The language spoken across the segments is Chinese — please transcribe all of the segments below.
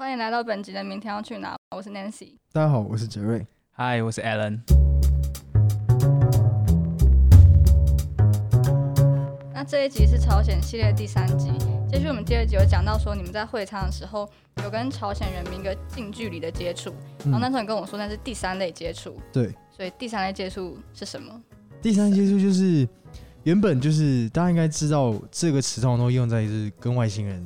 欢迎来到本集的明天要去哪？我是 Nancy。大家好，我是杰瑞。嗨，我是 Alan。那这一集是朝鲜系列第三集。接续我们第二集有讲到说，你们在会餐的时候有跟朝鲜人民一个近距离的接触，然后那时候你跟我说那是第三类接触。对，所以第三类接触是什么？第三接触就是原本就是大家应该知道这个词通常都用在就是跟外星人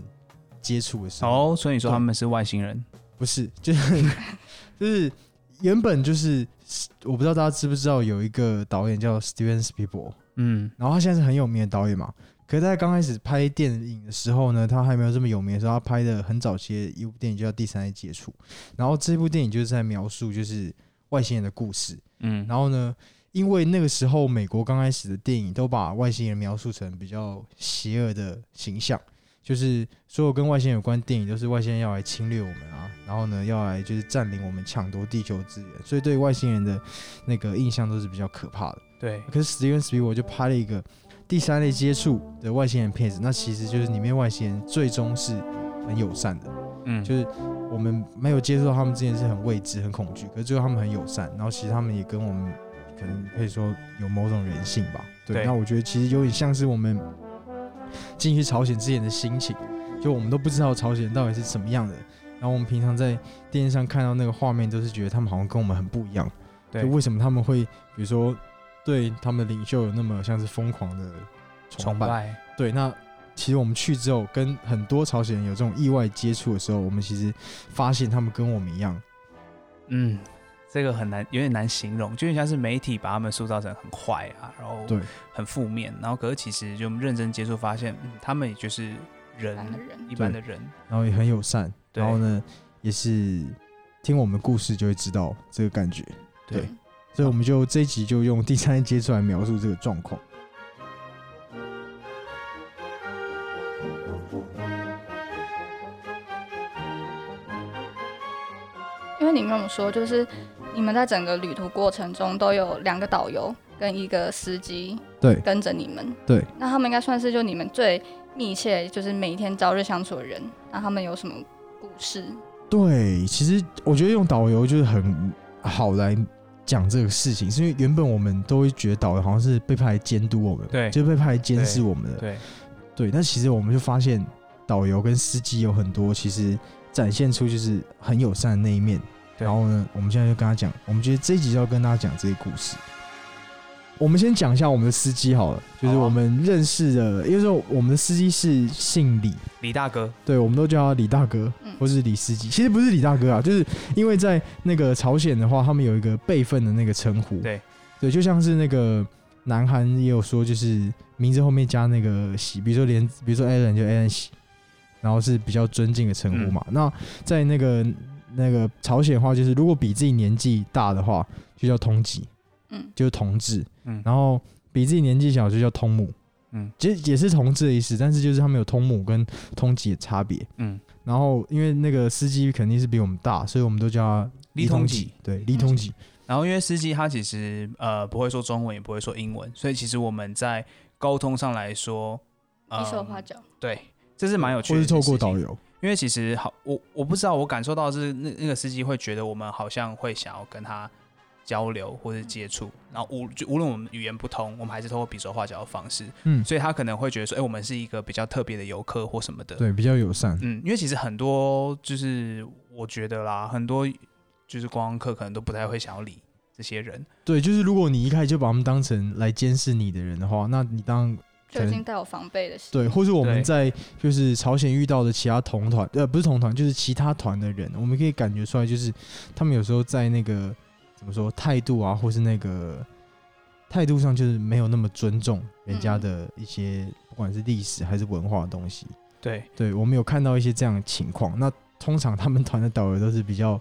接触的时候。哦，所以你说他们是外星人？不是，就是 就是原本就是我不知道大家知不知道有一个导演叫 Steven Spielberg，嗯，然后他现在是很有名的导演嘛。可是在刚开始拍电影的时候呢，他还没有这么有名的时候，他拍的很早期的一部电影叫《第三类接触》，然后这部电影就是在描述就是外星人的故事。嗯，然后呢，因为那个时候美国刚开始的电影都把外星人描述成比较邪恶的形象，就是所有跟外星人有关电影都是外星人要来侵略我们啊，然后呢要来就是占领我们、抢夺地球资源，所以对外星人的那个印象都是比较可怕的。对，可是史蒂文·斯皮伯就拍了一个第三类接触的外星人片子，那其实就是里面外星人最终是很友善的，嗯，就是我们没有接触到他们之前是很未知、很恐惧，可是最后他们很友善，然后其实他们也跟我们可能可以说有某种人性吧。对，对那我觉得其实有点像是我们进去朝鲜之前的心情，就我们都不知道朝鲜到底是什么样的，然后我们平常在电视上看到那个画面，都是觉得他们好像跟我们很不一样。对。就，为什么他们会，比如说对他们的领袖有那么像是疯狂的崇拜？崇拜，对，那其实我们去之后，跟很多朝鲜人有这种意外接触的时候，我们其实发现他们跟我们一样，嗯，这个很难，有点难形容，就像是媒体把他们塑造成很坏啊，然后对很负面，然后可是其实就认真接触发现，嗯，他们也就是人一般的人一般的人，然后也很友善，然后呢，也是听我们故事就会知道这个感觉。对嗯所以我们就这一集就用第三接触来描述这个状况。因为你跟我说，就是你们在整个旅途过程中都有两个导游跟一个司机对跟着你们。对，那他们应该算是就你们最密切，就是每一天朝日相处的人。那他们有什么故事？对，其实我觉得用导游就是很好来讲这个事情，是因为原本我们都会觉得导游好像是被派来监督我们，对就被派来监视我们的，对，对。但其实我们就发现，导游跟司机有很多其实展现出就是很友善的那一面。对然后呢，我们现在就跟他讲，我们觉得这一集就要跟大家讲这些故事。我们先讲一下我们的司机好了，就是我们认识的，因为说我们的司机是姓李，李大哥，对，我们都叫他李大哥嗯，或是李司机。其实不是李大哥啊，就是因为在那个朝鲜的话，他们有一个辈分的那个称呼。对，对，就像是那个南韩也有说，就是名字后面加那个喜，比如说连，比如说 Alan 就 Alan 喜，然后是比较尊敬的称呼嘛。那在那个那个朝鲜的话，就是如果比自己年纪大的话，就叫通吉，嗯，就是同志。嗯，然后比自己年纪小就叫通母，嗯，其实也是同志的意思，但是就是他们有通母跟通吉的差别。嗯，然后因为那个司机肯定是比我们大，所以我们都叫他通李通吉。对，李通吉。然后因为司机他其实呃不会说中文，也不会说英文，所以其实我们在沟通上来说，呃比手画脚。对，这是蛮有趣的。或是透过导，游，因为其实好，我我不知道，我感受到是那那个司机会觉得我们好像会想要跟他交流或者接触，然后无就无论我们语言不通，我们还是通过比手画脚的方式，嗯，所以他可能会觉得说，哎、我们是一个比较特别的游客或什么的。，对，比较友善。嗯，因为其实很多就是我觉得啦，很多就是观光客可能都不太会想要理这些人。对，就是如果你一开始就把他们当成来监视你的人的话，那你当然就已经带有防备的心。对，或是我们在就是朝鲜遇到的其他同团，呃，不是同团，就是其他团的人，我们可以感觉出来，就是他们有时候在那个怎么说态度啊，或是那个态度上，就是没有那么尊重人家的一些，不管是历史还是文化的东西。对，对我们有看到一些这样的情况。那通常他们团的导游都是比较，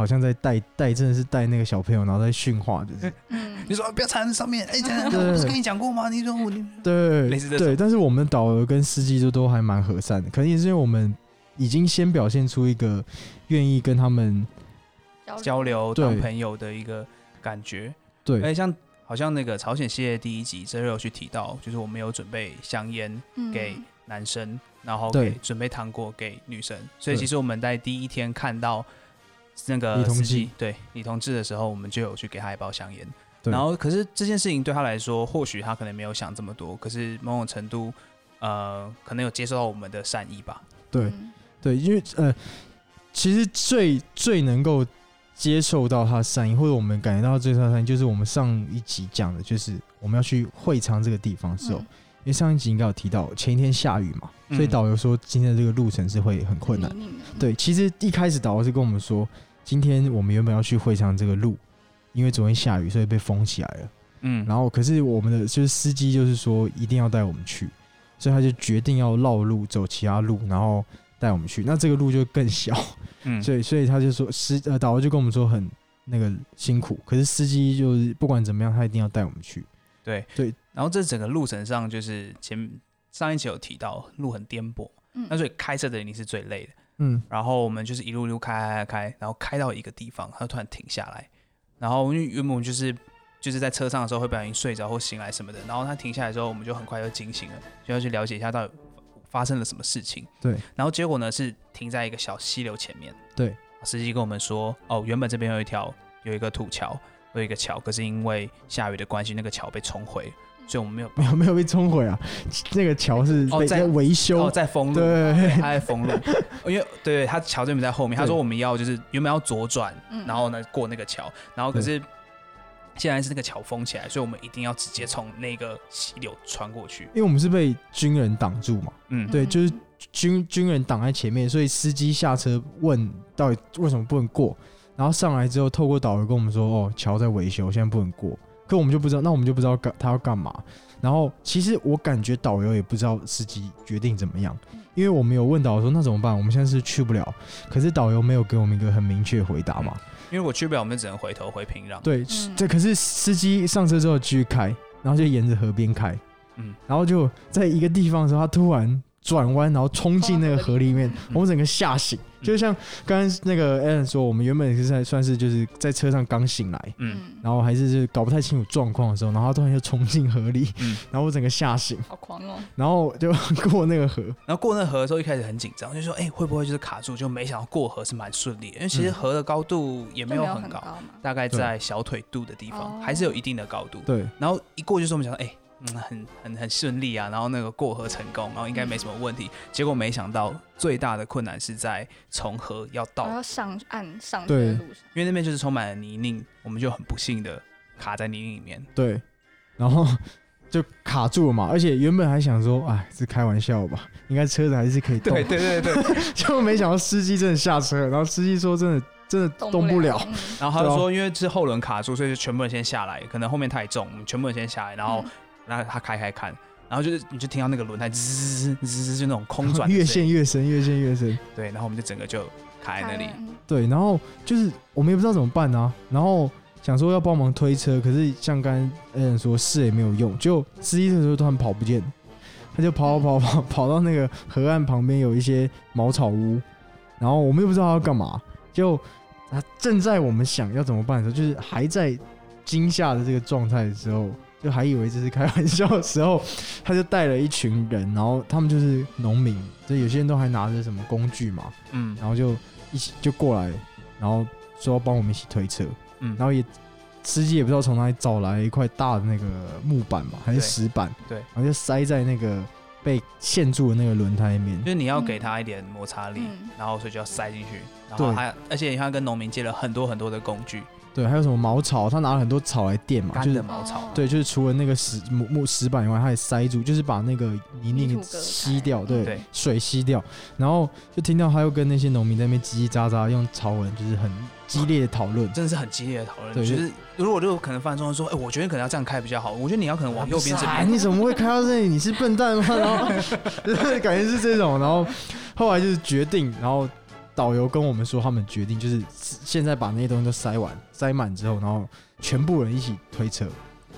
好像在带带，真的是带那个小朋友，然后在训话，就是。嗯，你说不要缠在上面，哎、这样我不是跟你讲过吗？你说我对。类似对。但是我们导游跟司机都都还蛮和善的，可能也是因为我们已经先表现出一个愿意跟他们交流。对当朋友的一个感觉。对。哎、像好像那个朝鲜系列第一集，这有去提到，就是我们有准备香烟嗯。给男生，然后对。给准备糖果给女生。所以其实我们在第一天看到那个李同司机志对李同志的时候，我们就有去给他一包香烟。对然后可是这件事情对他来说，或许他可能没有想这么多，可是某种程度，呃，可能有接受到我们的善意吧。对嗯对，因为呃，其实最最能够接受到他的善意，或者我们感觉到最大的善意，就是我们上一集讲的，就是我们要去会昌这个地方的时候，嗯因为上一集应该有提到前一天下雨嘛，所以嗯导游说今天的这个路程是会很困难。对，其实一开始导游是跟我们说，今天我们原本要去会场这个路，因为昨天下雨，所以被封起来了。嗯，然后可是我们的就是司机就是说一定要带我们去，所以他就决定要绕路走其他路，然后带我们去。那这个路就更小，嗯，所以所以他就说司呃导游就跟我们说很那个辛苦，可是司机就是不管怎么样，他一定要带我们去。对对。然后这整个路程上，就是前上一期有提到路很颠簸，嗯那所以开车的人你是最累的。嗯，然后我们就是一路一路开开开开，然后开到一个地方，他突然停下来。然后因为原本就是就是在车上的时候会不小心睡着或醒来什么的，然后他停下来之后，我们就很快就惊醒了，就要去了解一下到底发生了什么事情。对。然后结果呢是停在一个小溪流前面。对。司机跟我们说，哦，原本这边有一条有一个土桥，有一个桥，可是因为下雨的关系，那个桥被冲毁，所以我们没有没有没有被冲毁啊，那个桥是哦在在维修。哦，在封路，对 他在封路，因为对他桥这边在后面，他说我们要就是原本要左转，嗯然后呢过那个桥，然后可是现在是那个桥封起来，所以我们一定要直接从那个溪流穿过去。因为我们是被军人挡住嘛，嗯，对，嗯就是军军人挡在前面，所以司机下车问到底为什么不能过，然后上来之后，透过导游跟我们说，哦，桥在维修，现在不能过。可我们就不知道，那我们就不知道干他要干嘛。然后其实我感觉导游也不知道司机决定怎么样，因为我们有问导游说那怎么办？我们现在是去不了，可是导游没有给我们一个很明确的回答嘛。因为我去不了，我们只能回头回平壤。对，嗯这可是司机上车之后继续开，然后就沿着河边开，嗯，然后就在一个地方的时候，他突然转弯，然后冲进那个河里面，嗯我们整个吓醒。就像刚刚那个 Alan 说，我们原本是在算是就是在车上刚醒来，嗯，嗯，然后还是就是搞不太清楚状况的时候，然后他突然就冲进河里，嗯。然后我整个吓醒，好狂哦，然后就过那个河，然后过那河的时候，一开始很紧张，就说哎、会不会就是卡住？就没想到过河是蛮顺利的，因为其实嗯河的高度也没有很高，嘛，大概在小腿肚的地方，哦。还是有一定的高度。对。然后一过就是我们想说，哎、嗯，很很很顺利啊，然后那个过河成功，然后应该没什么问题。结果没想到最大的困难是在从河要到，要上岸上去对。的路上，因为那边就是充满了泥泞，我们就很不幸的卡在泥泞里面。对，然后就卡住了嘛，而且原本还想说，哎，是开玩笑吧，应该车子还是可以动，对对对，就 没想到司机真的下车了，然后司机说真的真的动不了，嗯。然后他就说，因为是后轮卡住，所以就全部人先下来，可能后面太重，我们全部人先下来，然后嗯让他开开看。然后就是，你就听到那个轮胎滋滋滋滋滋，就那种空转越陷越深，越陷越深。对，然后我们就整个就卡在那里。嗯对，然后就是我们也不知道怎么办啊，然后想说要帮忙推车，可是像刚刚嗯说试也没有用，就司机这时候突然跑不见，他就跑跑跑跑跑到那个河岸旁边有一些茅草屋，然后我们又不知道他要干嘛，就他正在我们想要怎么办的时候，就是还在惊吓的这个状态的时候。就还以为这是开玩笑的时候，他就带了一群人，然后他们就是农民，所以有些人都还拿着什么工具嘛，嗯。然后就一起就过来，然后说要帮我们一起推车，嗯，然后也司机也不知道从哪里找来一块大的那个木板嘛，还是石板，对。然后就塞在那个被陷住的那个轮胎里面。就，是你要给他一点摩擦力，嗯。然后所以就要塞进去，然后还而且他跟农民借了很多很多的工具，对，还有什么茅草，他拿了很多草来垫嘛，干就是的茅草，对，就是除了那个石木木石板以外，他也塞住，就是把那个泥泞泥土隔开吸掉，对，对水吸掉，然后就听到他又跟那些农民在那边叽叽喳喳，用潮文就是很激烈的讨论，真的是很激烈的讨论。对就是如果就可能范中说，哎、我觉得可能要这样开比较好，我觉得你要可能往右边这啊边。你怎么会开到这里？你是笨蛋吗？然后 就是感觉是这种，然后后来就是决定，然后导游跟我们说，他们决定就是现在把那些东西都塞完、塞满之后，然后全部人一起推车，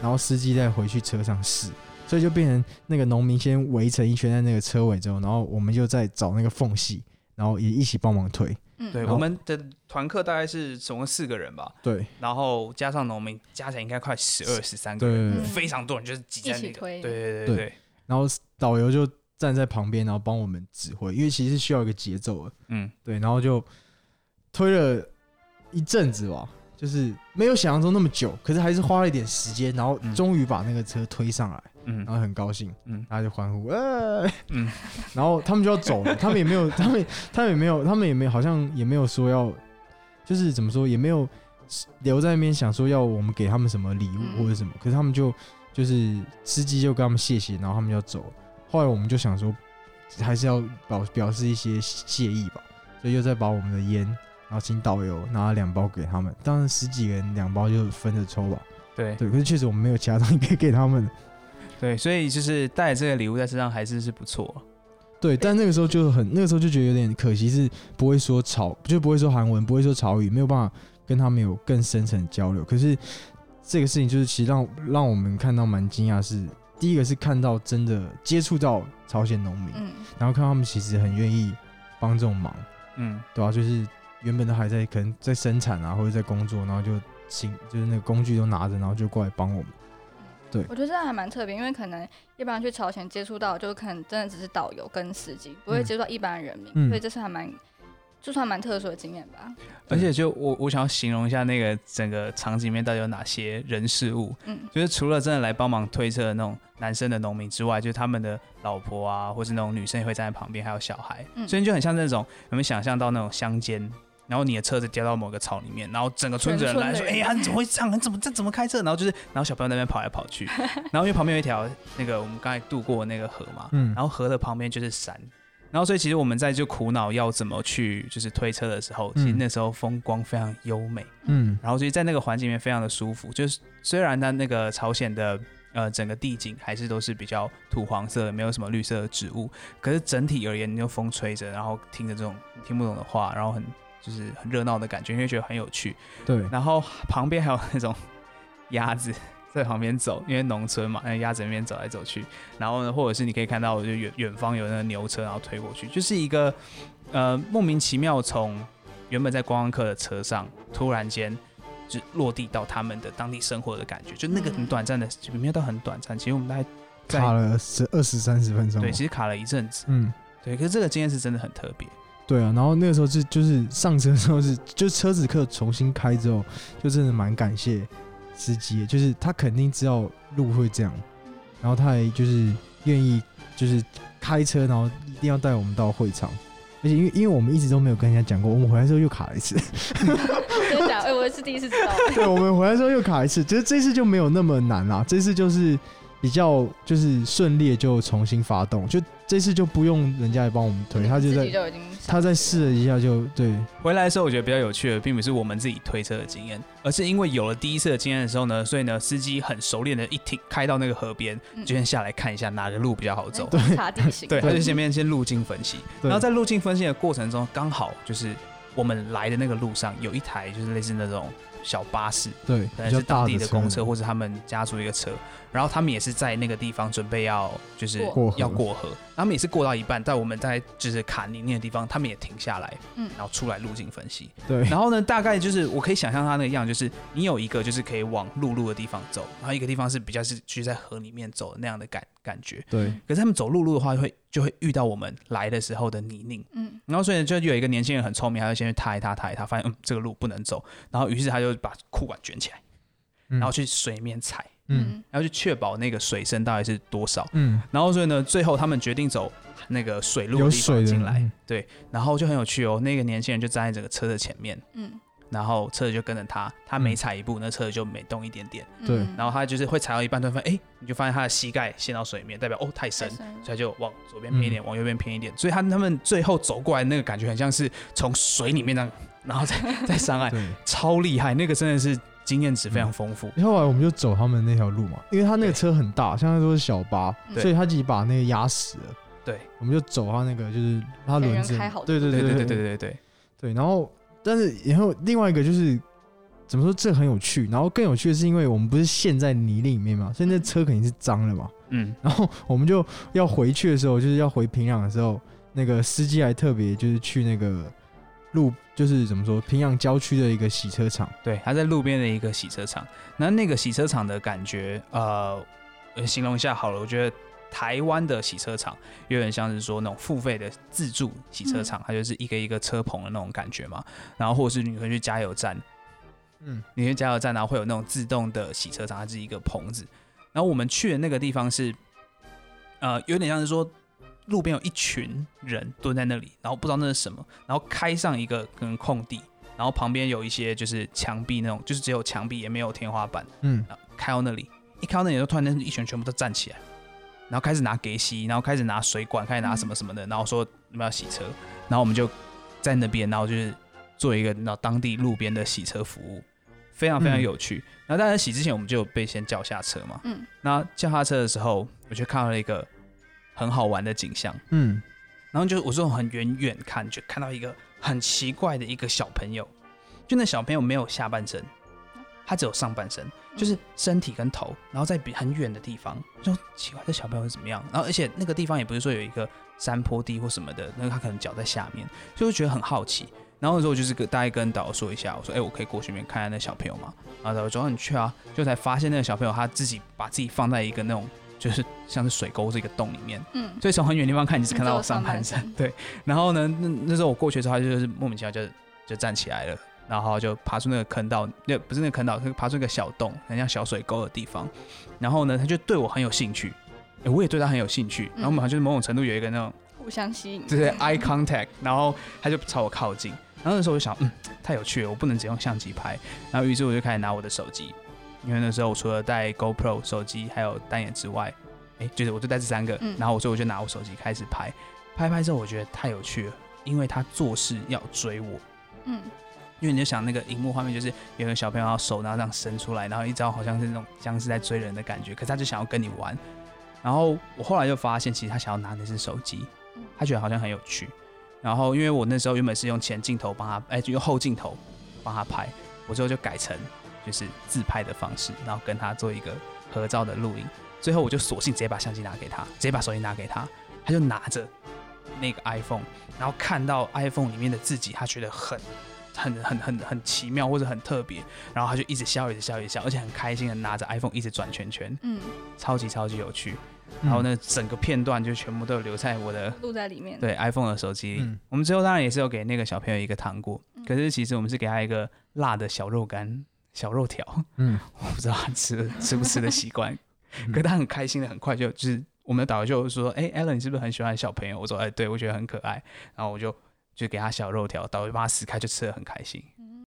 然后司机再回去车上试，所以就变成那个农民先围成一圈在那个车尾之后，然后我们就在找那个缝隙，然后也一起帮忙推。嗯。对，我们的团客大概是总共四个人吧，对。然后加上农民，加起来应该快十二、十三个人，非常多人就是挤在那个。一起推。对对对对。对。然后导游就站在旁边，然后帮我们指挥，因为其实需要一个节奏的，嗯，对，然后就推了一阵子吧，就是没有想象中那么久，可是还是花了一点时间，然后嗯。终于把那个车推上来，嗯。然后很高兴，嗯。大家就欢呼，呃，嗯。然后他们就要走了，他们也没有，他们他们也没有，他们也没有，好像也没有说要，就是怎么说，也没有留在那边想说要我们给他们什么礼物嗯。或者什么，可是他们就就是司机就跟他们谢谢，然后他们就要走了。后来我们就想说，还是要表表示一些谢意吧，所以又再把我们的烟，然后请导游拿了两包给他们，当然十几个人两包就分着抽吧。对对，可是确实我们没有其他东西可以给他们。对，所以就是带这个礼物在身上还是是不错。对，但那个时候就很，那个时候就觉得有点可惜，是不会说潮，就不会说韩文，不会说潮语，没有办法跟他们有更深层的交流。可是这个事情就是其实让让我们看到蛮惊讶，是第一个是看到真的接触到朝鲜农民，嗯，然后看到他们其实很愿意帮这种忙，嗯，对吧、就是原本都还在可能在生产啊，或者在工作，然后就请就是那个工具都拿着，然后就过来帮我们。对。我觉得这样还蛮特别，因为可能一般去朝鲜接触到，就可能真的只是导游跟司机，不会嗯。接触到一般人民，嗯。所以这是还蛮，就算蛮特殊的经验吧。而且就我我想要形容一下那个整个场景里面到底有哪些人事物，嗯就是除了真的来帮忙推车的那种男生的农民之外，就是他们的老婆啊，或是那种女生也会站在旁边，还有小孩，嗯所以就很像那种有没有想象到那种乡间？然后你的车子掉到某个草里面，然后整个村子人来说：“哎、呀，你怎么会这样？你怎么这怎么开车？”然后就是，然后小朋友在那边跑来跑去，然后因为旁边有一条那个我们刚才渡过那个河嘛，嗯然后河的旁边就是山，然后所以其实我们在就苦恼要怎么去就是推车的时候，其实嗯那时候风光非常优美，嗯然后所以在那个环境里面非常的舒服。就是虽然它那个朝鲜的呃整个地景还是都是比较土黄色的，没有什么绿色的植物，可是整体而言，你就风吹着，然后听着这种听不懂的话，然后很就是很热闹的感觉，因为觉得很有趣。对，然后旁边还有那种鸭子在旁边走，因为农村嘛，那鸭子那边走来走去。然后呢，或者是你可以看到，就远远方有那个牛车，然后推过去，就是一个呃莫名其妙从原本在观光客的车上，突然间就落地到他们的当地生活的感觉，就那个很短暂的，就没有到很短暂。其实我们大概卡了十二十三十分钟。对，其实卡了一阵子，嗯。对。可是这个经验是真的很特别，对啊，然后那个时候是就是上车之后是，就车子课重新开之后，就真的蛮感谢司机，就是他肯定知道路会这样，然后他还就是愿意就是开车，然后一定要带我们到会场，而且因为因为我们一直都没有跟人家讲过，我们回来之后又卡了一次，真的假的？哎，我是第一次知道。对，我们回来之后又卡一次，其实这次就没有那么难啦，这次就是比较就是顺利就重新发动，就这次就不用人家来帮我们推，他就在就他在试了一下就对，回来的时候，我觉得比较有趣的，并不是我们自己推车的经验，而是因为有了第一次的经验的时候呢，所以呢，司机很熟练的一停开到那个河边，嗯。就先下来看一下哪个路比较好走。对，他就前面先路径分析，然后在路径分析的过程中，刚好就是我们来的那个路上有一台就是类似那种小巴士，对，可能是当地的公车或者他们家族一个车，然后他们也是在那个地方准备要就是过要过河，他们也是过到一半，在我们在就是卡宁宁的地方，他们也停下来，嗯然后出来路径分析，对，然后呢，大概就是我可以想象他那个样，就是你有一个就是可以往陆路的地方走，然后一个地方是比较是去在河里面走的那样的感感觉。对，可是他们走陆路的话，会就会遇到我们来的时候的泥泞，嗯，然后所以就有一个年轻人很聪明，他就先去踏一踏踏一踏，发现嗯这个路不能走，然后于是他就把裤管卷起来，嗯。然后去水面踩，嗯。然后去确保那个水深到底是多少。嗯，然后所以呢，最后他们决定走那个水路有的地方水的进来，嗯。对，然后就很有趣哦。那个年轻人就站在整个车的前面，嗯然后车子就跟着他，他每踩一步，那车子就每动一点点，嗯，对。然后他就是会踩到一半，突然发现，哎，你就发现他的膝盖陷到水面，代表哦太深。所以他就往左边偏一嗯。点，往右边偏一点，所以他他们最后走过来那个感觉很像是从水里面那样，然后再 再上岸，超厉害，那个真的是经验值非常丰富。后来我们就走他们那条路嘛，因为他那个对。车很大，像那都是小巴，所以他自己把那个压死了。对。我们就走他那个，就是他轮子对对对对对。对对对，对。然后，但是然后另外一个就是怎么说，这很有趣。然后更有趣的是，因为我们不是陷在泥里面嘛，所以那车肯定是脏了嘛。嗯，然后我们就要回去的时候，就是要回平壤的时候，那个司机还特别就是去那个路，就是怎么说，平壤郊区的一个洗车场。对，他在路边的一个洗车场，那那个洗车场的感觉，呃，呃形容一下好了，我觉得台湾的洗车场有点像是说那种付费的自助洗车场，它就是一个一个车棚的那种感觉嘛。然后或者是你可以去加油站，嗯，你去加油站，然后会有那种自动的洗车场，它是一个棚子。然后我们去的那个地方是，呃，有点像是说路边有一群人蹲在那里，然后不知道那是什么，然后开上一个可能空地，然后旁边有一些就是墙壁那种，就是只有墙壁也没有天花板，嗯，开到那里，一开到那里，就突然间一群全部都站起来，然后开始拿给洗，然后开始拿水管，开始拿什么什么的，然后说你们要洗车，然后我们就在那边，然后就是做一个那当地路边的洗车服务，非常非常嗯。有趣。然后在洗之前，我们就有被先叫下车嘛，嗯，那叫下车的时候，我就看到了一个很好玩的景象，嗯，然后就我这种很远远看，就看到一个很奇怪的一个小朋友，就那小朋友没有下半身，他只有上半身，就是身体跟头，然后在比很远的地方，就奇怪这小朋友是怎么样？然后而且那个地方也不是说有一个山坡地或什么的，那个他可能脚在下面，所以我觉得很好奇。然后那时候我就是跟大概跟导游说一下，我说：“哎、我可以过去那边看看那小朋友吗？”然后导游说：“哦你去啊。”就才发现那个小朋友他自己把自己放在一个那种就是像是水沟这个洞里面，嗯，所以从很远的地方看，你只看到我上半身身。对，然后呢，那那时候我过去的时候，他就是莫名其妙就就站起来了，然后就爬出那个坑道，那不是那个坑道，是爬出一个小洞，很像小水沟的地方。然后呢，他就对我很有兴趣，诶我也对他很有兴趣。然后我们好像就是某种程度有一个那种互相吸引，就是 eye contact，然后他就朝我靠近。然后那时候我就想，嗯，太有趣了，我不能只用相机拍。然后于是我就开始拿我的手机，因为那时候我除了带 GoPro 手机还有单眼之外，哎，就是我就带这三个。嗯然后所以我就拿我手机开始拍，拍拍之后我觉得太有趣了，因为他做事要追我。嗯，因为你就想那个荧幕画面，就是有个小朋友要手然后这样伸出来，然后一招好像是那种僵尸在追人的感觉，可是他就想要跟你玩。然后我后来就发现，其实他想要拿的是手机嗯，他觉得好像很有趣。然后因为我那时候原本是用前镜头帮他，哎，就用后镜头帮他拍，我之后就改成就是自拍的方式，然后跟他做一个合照的录影。最后我就索性直接把相机拿给他，直接把手机拿给他，他就拿着那个 iPhone，然后看到 iPhone 里面的自己，他觉得很。很很很很奇妙或者很特别，然后他就一直笑，一直笑，一直笑，而且很开心的拿着 iPhone 一直转圈圈，嗯，超级超级有趣。嗯然后呢，整个片段就全部都有留在我的 录在里面，，对 iPhone 的手机里。嗯我们最后当然也是有给那个小朋友一个糖果，嗯可是其实我们是给他一个辣的小肉干、小肉条，嗯，我不知道他吃吃不吃的习惯，嗯可是他很开心的，很快就就是我们的导游就说：“哎、a l l e n 你是不是很喜欢小朋友？”我说：“哎、对，我觉得很可爱。”然后我就就给他小肉条，导游就把他撕开，就吃的很开心。嗯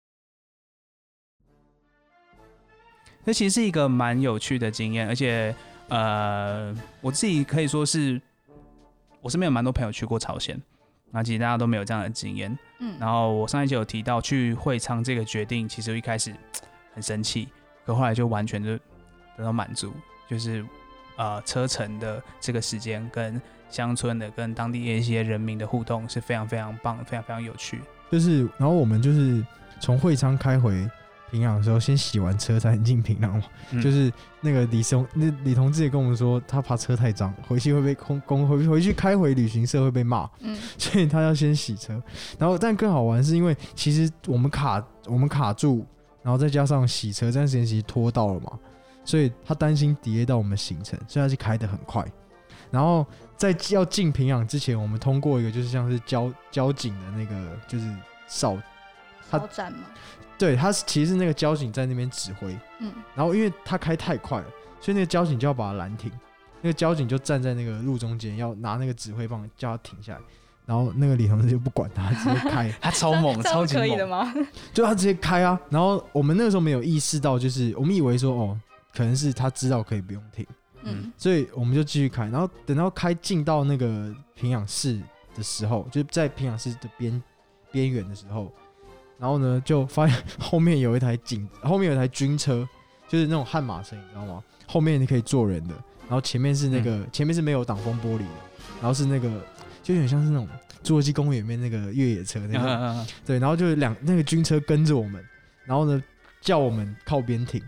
这其实是一个蛮有趣的经验，而且呃，我自己可以说是，我身边有蛮多朋友去过朝鲜，那其实大家都没有这样的经验。嗯，然后我上一集有提到去会昌这个决定，其实我一开始很生气，可后来就完全就得到满足，就是呃车程的这个时间跟乡村的跟当地的一些人民的互动是非常非常棒，非常非常有趣。就是，然后我们就是从会昌开回平壤的时候，先洗完车才能进平壤嘛。嗯就是那个李松，那李同志也跟我们说，他怕车太脏，回去会被空公回回去开回旅行社会被骂，嗯，所以他要先洗车。然后，但更好玩是因为其实我们卡我们卡住，然后再加上洗车这段时间其实拖到了嘛，所以他担心 delay 到我们行程，所以他就开得很快。然后在要进平壤之前，我们通过一个就是像是交交警的那个就是哨，他超赞嘛，对他是其实是那个交警在那边指挥，嗯，然后因为他开太快了，所以那个交警就要把他拦停。那个交警就站在那个路中间，要拿那个指挥棒叫他停下来。然后那个李同志就不管他，直接开，他超猛，超级可以的猛。吗？就他直接开啊。然后我们那个时候没有意识到，就是我们以为说哦，可能是他知道可以不用停，嗯所以我们就继续开。然后等到开进到那个平壤市的时候，就在平壤市的边边缘的时候，然后呢就发现后面有一台警，后面有一台军车，就是那种悍马车，你知道吗？后面你可以坐人的，然后前面是那个、前面是没有挡风玻璃的，然后是那个就有点像是那种侏罗纪公园里面那个越野车那种，嗯嗯对，然后就两那个军车跟着我们，然后呢叫我们靠边停，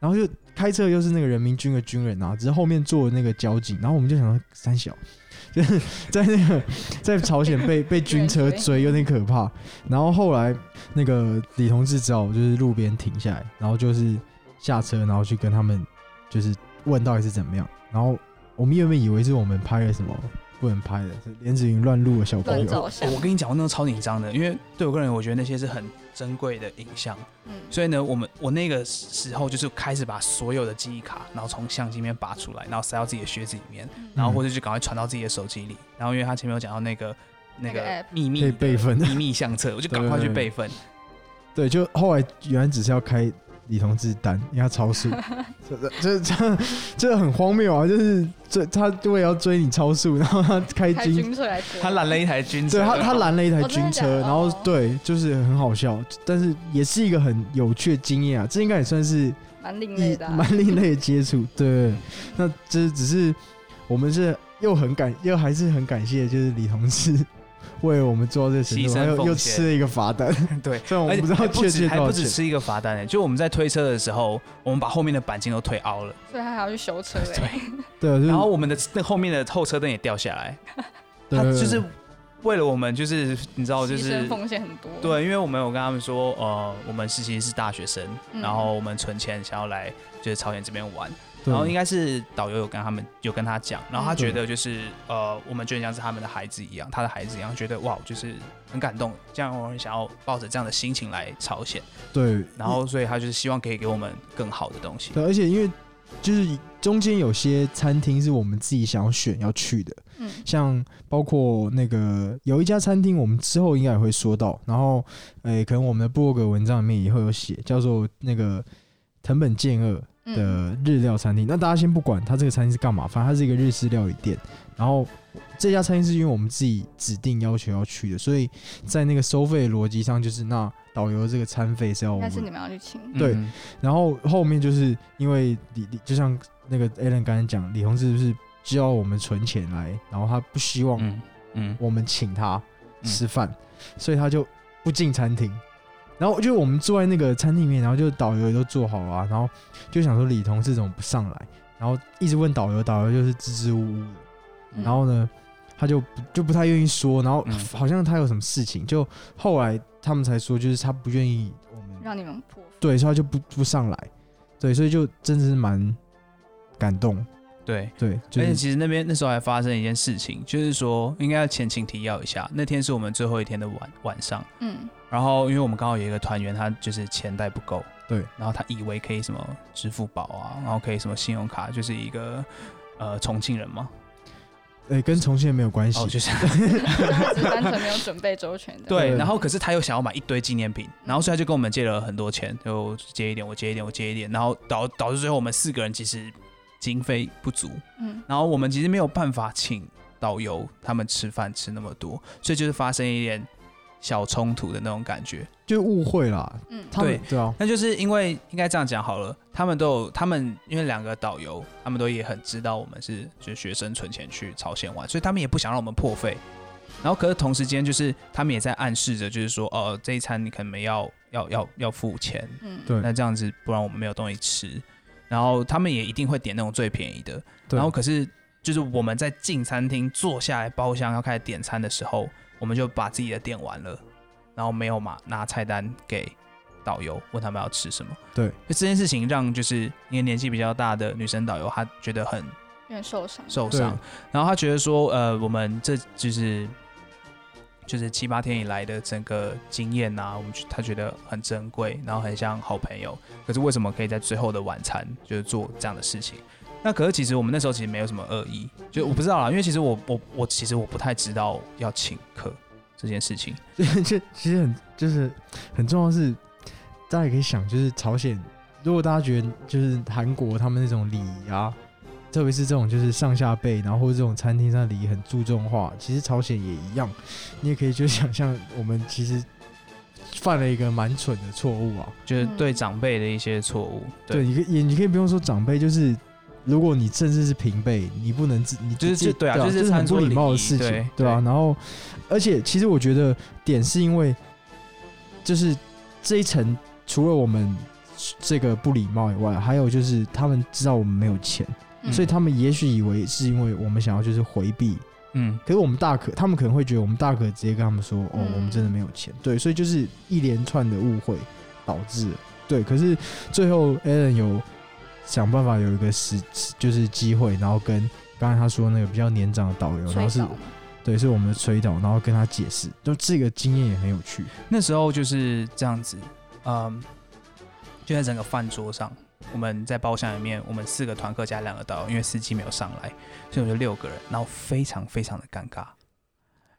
然后就开车又是那个人民军的军人啊，只是后面坐的那个交警，然后我们就想说三小，就是在那个在朝鲜被被军车追有点可怕，然后后来那个李同志只好就是路边停下来，然后就是下车，然后去跟他们就是问到底是怎么样，然后我们原本以为是我们拍了什么不能拍的，是莲子云乱录的小朋友。我跟你讲，我那时候超紧张的，因为对我个人，我觉得那些是很珍贵的影像，嗯，所以呢，我们我那个时候就是开始把所有的记忆卡，然后从相机里面拔出来，然后塞到自己的靴子里面，然后或者就赶快传到自己的手机里。然后因为他前面有讲到那个那那个秘密备份。秘密相册，我就赶快去备份。对，就后来原来只是要开李同志单，因为他超速，这 这这这很荒谬啊！就是追他为了要追你超速，然后他开开军，车来追，他拦了一台军车，对他他拦了一台军车，然后哦对，就是很好笑，但是也是一个很有趣的经验啊！这应该也算是蛮另类的啊，蛮另类的接触，对。那这只是我们是又很感又还是很感谢，就是李同志为了我们做这个程度，牺牲还有又吃了一个罚单，对。虽然我而且不知道不止还。不止吃一个罚单呢，就我们在推车的时候，我们把后面的钣金都推凹了，所以他还要去修车 哎，对，就是然后我们的那后面的后车灯也掉下来，对。对对他就是为了我们，就是你知道，就牺是牲奉献很多，对，因为我们有跟他们说，呃，我们是其实是大学生，嗯。然后我们存钱想要来就是朝鲜这边玩，对然后应该是导游有跟他们有跟他讲，然后他嗯。觉得就是呃，我们就很像是他们的孩子一样，他的孩子一样，觉得哇，就是很感动，这样我很想要抱着这样的心情来朝鲜，对，然后所以他就是希望可以给我们更好的东西。对，而且因为就是中间有些餐厅是我们自己想要选要去的，嗯。像包括那个有一家餐厅，我们之后应该也会说到，然后诶、可能我们的部落格文章里面也会有写，叫做那个藤本健二嗯的日料餐厅。那大家先不管它这个餐厅是干嘛，反正它是一个日式料理店。然后这家餐厅是因为我们自己指定要求要去的，所以在那个收费逻辑上，就是那导游这个餐费是要我们是你们要去请，对嗯然后后面就是因为李李，就像那个 Alan 刚才讲，李洪志是就要我们存钱来，然后他不希望嗯嗯我们请他嗯吃饭，所以他就不进餐厅。然后就我们坐在那个餐厅里面，然后就导游也都做好了啊、然后就想说李同志怎么不上来，然后一直问导游，导游就是支支吾吾然后呢，他就就不太愿意说，然后嗯好像他有什么事情，就后来他们才说，就是他不愿意我们让你们破，对，所以他就不不上来，对，所以就真的是蛮感动，对。对，就是而且其实那边那时候还发生一件事情，就是说应该要前情提要一下，那天是我们最后一天的晚晚上，嗯然后因为我们刚好有一个团员，他就是钱袋不够，对，然后他以为可以什么支付宝啊，然后可以什么信用卡，就是一个呃重庆人嘛，哎、跟重庆人没有关系，哦，就是他只是单纯没有准备周全的，对然后可是他又想要买一堆纪念品，然后所以他就跟我们借了很多钱，就借一点，我借一点，我借一点，然后导导致最后我们四个人其实经费不足，嗯。然后我们其实没有办法请导游他们吃饭吃那么多，所以就是发生一点小冲突的那种感觉。就误会啦。嗯他们对啊，那就是因为应该这样讲好了，他们都有他们因为两个导游，他们都也很知道我们是就是学生存钱去朝鲜玩，所以他们也不想让我们破费。然后可是同时间就是他们也在暗示着，就是说哦这一餐你可能要要要要付钱，嗯对那这样子不然我们没有东西吃。然后他们也一定会点那种最便宜的。对然后可是就是我们在进餐厅坐下来包厢要开始点餐的时候，我们就把自己的点完了，然后没有嘛拿菜单给导游问他们要吃什么。对，就这件事情让就是一个年纪比较大的女生导游，她觉得很有点受伤，受伤，然后她觉得说，呃，我们这就是就是七八天以来的整个经验呐、我们觉她觉得很珍贵，然后很像好朋友。可是为什么可以在最后的晚餐就是做这样的事情？那可是其实我们那时候其实没有什么恶意，就我不知道啦，因为其实我我我其实我不太知道要请客这件事情。这 其实很就是很重要的是，大家也可以想，就是朝鲜，如果大家觉得就是韩国他们那种礼仪啊，特别是这种就是上下辈，然后或者这种餐厅上的礼仪很注重的话，其实朝鲜也一样。你也可以就想象，我们其实犯了一个蛮蠢的错误啊。就是嗯对长辈的一些错误，对，你可以也你可以不用说长辈，就是如果你甚至是平辈，你不能自你就是就对啊就是这是很不礼貌的事情，对对吧、对。然后，而且其实我觉得点是因为，就是这一层除了我们这个不礼貌以外，还有就是他们知道我们没有钱，嗯。所以他们也许以为是因为我们想要就是回避，嗯，可是我们大可他们可能会觉得我们大可直接跟他们说，哦，嗯。我们真的没有钱，对，所以就是一连串的误会导致，对，可是最后 Alan 有想办法有一个时就是机会，然后跟刚才他说那个比较年长的导游，然后是对是我们的崔导，然后跟他解释，就这个经验也很有趣。那时候就是这样子，嗯，就在整个饭桌上，我们在包厢里面，我们四个团客加两个导游，因为司机没有上来，所以我们就六个人，然后非常非常的尴尬，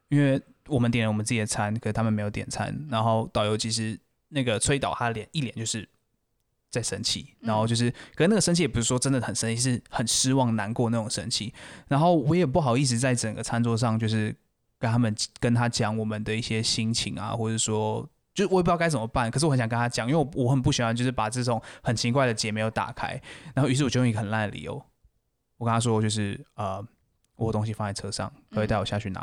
因为我们点了我们自己的餐，可是他们没有点餐，然后导游其实那个崔导他脸一脸就是在生气，然后就是，可是那个生气也不是说真的很生气，是很失望、难过那种生气。然后我也不好意思在整个餐桌上就是跟他们跟他讲我们的一些心情啊，或者说，就是我也不知道该怎么办。可是我很想跟他讲，因为我我很不喜欢就是把这种很奇怪的结没有打开。然后于是我就用一个很烂的理由，我跟他说就是呃，我有东西放在车上，可不可以带我下去拿？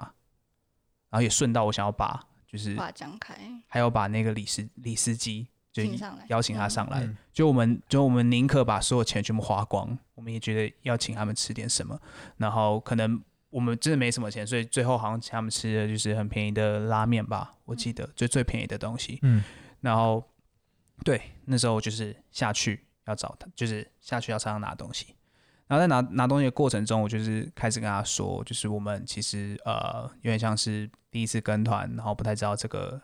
然后也顺道我想要把就是把它讲开，还有把那个李司李司机就邀请他上来，嗯。就我们就我们宁可把所有钱全部花光，我们也觉得要请他们吃点什么，然后可能我们真的没什么钱，所以最后好像请他们吃的就是很便宜的拉面吧，我记得就最便宜的东西，嗯，然后对那时候就是下去要找他，就是下去要车上拿东西。然后在拿拿东西的过程中，我就是开始跟他说，就是我们其实呃有点像是第一次跟团，然后不太知道这个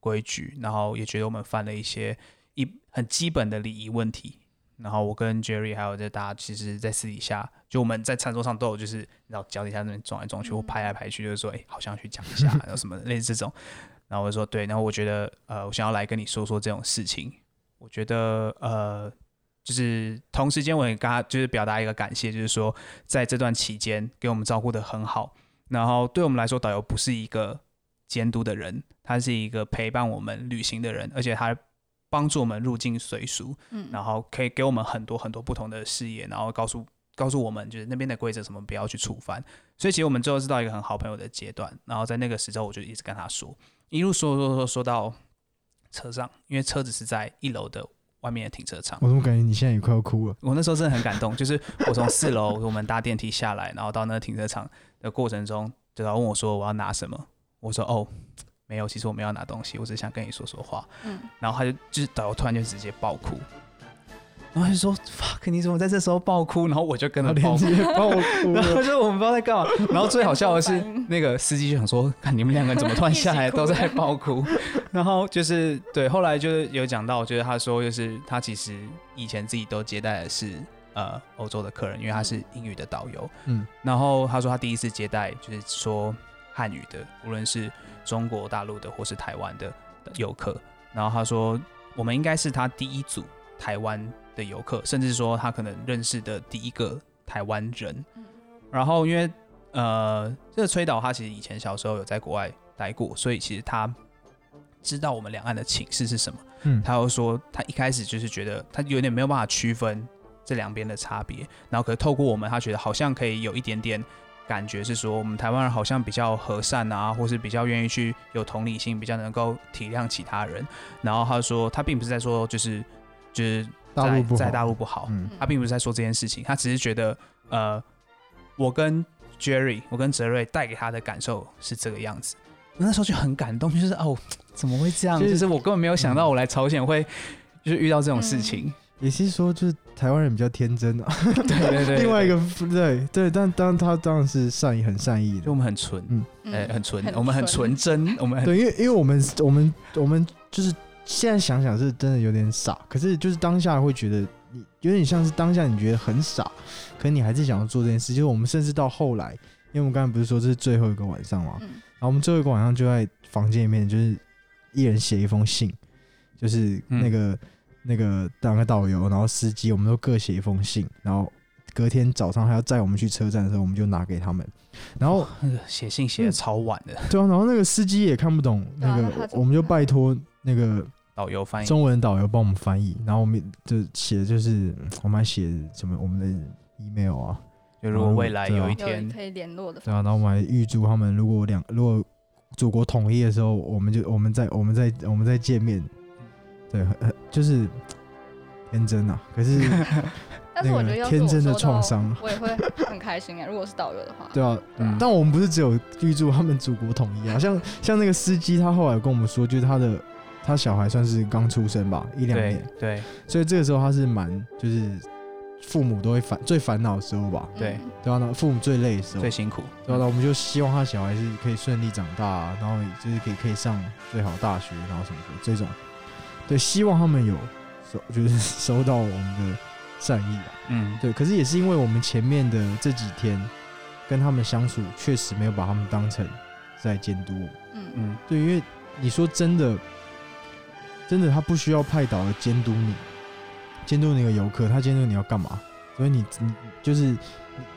规矩，然后也觉得我们犯了一些一很基本的礼仪问题。然后我跟 Jerry 还有在大家，其实，在私底下，就我们在餐桌上都有，就是然后脚底下那边撞来撞去，或拍来拍去，就是说，哎，好像去讲一下，然后什么类似这种。然后我就说，对，然后我觉得，呃，我想要来跟你说说这种事情。我觉得，呃，就是同时间我也跟他就是表达一个感谢，就是说在这段期间给我们照顾的很好。然后对我们来说，导游不是一个监督的人，他是一个陪伴我们旅行的人，而且他帮助我们入境随俗，嗯，然后可以给我们很多很多不同的视野，然后告诉告诉我们就是那边的规则什么不要去触犯。所以其实我们最后是到一个很好朋友的阶段。然后在那个时候，我就一直跟他说，一路说说说说到车上，因为车子是在一楼的外面的停车场。我怎么感觉你现在也快要哭了？我那时候真的很感动，就是我从四楼我们搭电梯下来，然后到那个停车场的过程中，就他问我说我要拿什么，我说哦没有，其实我没有拿东西，我只是想跟你说说话。嗯，然后他就就是导游突然就直接爆哭，然后他就说 fuck 你怎么在这时候爆哭？然后我就跟着爆哭。连接帮我哭然后了。就我们不知道在干嘛，然后最好笑的是 那个司机就想说，看你们两个人怎么突然下来 都在爆哭，然后就是对，后来就是有讲到，就是他说就是他其实以前自己都接待的是呃欧洲的客人，因为他是英语的导游，嗯，然后他说他第一次接待就是说汉语的，无论是中国大陆的或是台湾的的游客，然后他说我们应该是他第一组台湾的游客，甚至说他可能认识的第一个台湾人。嗯然后因为呃，这个崔导他其实以前小时候有在国外待过，所以其实他知道我们两岸的情势是什么。嗯，他又说他一开始就是觉得他有点没有办法区分这两边的差别，然后可是透过我们，他觉得好像可以有一点点感觉是说，我们台湾人好像比较和善啊，或是比较愿意去有同理心，比较能够体谅其他人。然后他说他并不是在说就是就是在大陆不好在大陆不好，嗯他并不是在说这件事情，他只是觉得呃，我跟 Jerry，我跟泽瑞带给他的感受是这个样子。那时候就很感动，就是哦，怎么会这样？就是我根本没有想到我来朝鲜会就是遇到这种事情。也是说，就是台湾人比较天真啊。对对 对，另外一个个对对，但当他当然是善意，很善意的就我。们很纯，嗯嗯呃，很纯，我们很纯真，我们很对，因为因为我们我们我们就是现在想想是真的有点傻，可是就是当下会觉得你有点像是当下你觉得很傻，可你还是想要做这件事。就是我们甚至到后来，因为我们刚才不是说这是最后一个晚上嘛，嗯然后我们最后一个晚上就在房间里面，就是一人写一封信，就是那个、那个当个导游，然后司机，我们都各写一封信，然后隔天早上还要载我们去车站的时候，我们就拿给他们。然后那个写信写的超晚的，对啊，然后那个司机也看不懂那个，我们就拜托那个导游翻译。中文导游帮我们翻译，然后我们就写的就是嗯我们还写什么我们的 email 啊，就如果未来有一有天，可以联络的对啊，然后我们还预祝他们如果两如果祖国统一的时候，我们就我们再我们再我们再见面，对，很很就是天真啊，可是 但是我觉得天真的创伤我也会很开心哎。如果是导游的话，对啊，嗯但我们不是只有预祝他们祖国统一啊，像像那个司机，他后来跟我们说，就是他的他小孩算是刚出生吧，一两对年，对，所以这个时候他是蛮就是父母都会烦最烦恼的时候吧，对嗯对啊，那父母最累的时候最，辛苦。对啊，那我们就希望他小孩是可以顺利长大、啊，然后就是可以可以上最好大学，然后什么的这种，对，希望他们有收，就是 收到我们的善意啊，嗯，对，可是也是因为我们前面的这几天跟他们相处，确实没有把他们当成在监督我，嗯。嗯，对，因为你说真的，真的他不需要派导来监督你，监督那个游客，他监督你要干嘛？所以你你就是，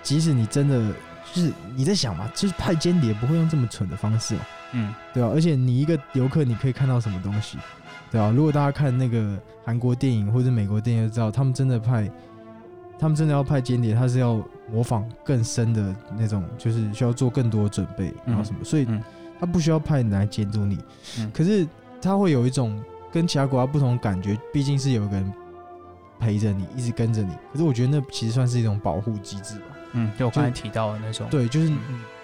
即使你真的就是你在想嘛，就是派间谍不会用这么蠢的方式嘛，嗯，对啊，而且你一个游客你可以看到什么东西，对啊，如果大家看那个韩国电影或者美国电影就知道，他们真的派，他们真的要派间谍，他是要模仿更深的那种，就是需要做更多准备，然后什么，所以嗯他不需要派人来监督你，嗯。可是他会有一种跟其他国家不同的感觉，毕竟是有一个人陪着你，一直跟着你。可是我觉得那其实算是一种保护机制吧。嗯，就我刚才提到的那种，对，就是你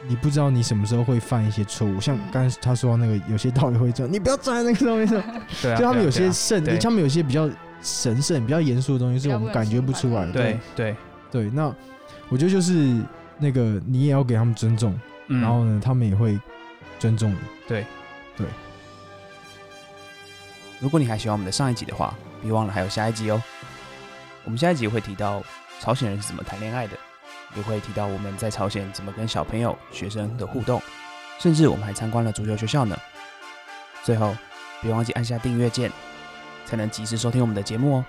你不知道你什么时候会犯一些错误，像嗯刚才他说到那个有些道理会这样，你不要站在那个上面上，对啊，就他们有些圣，他们有些比较神圣、比较严肃的东西，是我们感觉不出来的。对对，对，那我觉得就是那个你也要给他们尊重，嗯然后呢，他们也会尊重你。对对如果你还喜欢我们的上一集的话，别忘了还有下一集哦。我们下一集会提到朝鲜人是怎么谈恋爱的，也会提到我们在朝鲜怎么跟小朋友、学生的互动，甚至我们还参观了足球学校呢。最后，别忘记按下订阅键，才能及时收听我们的节目哦。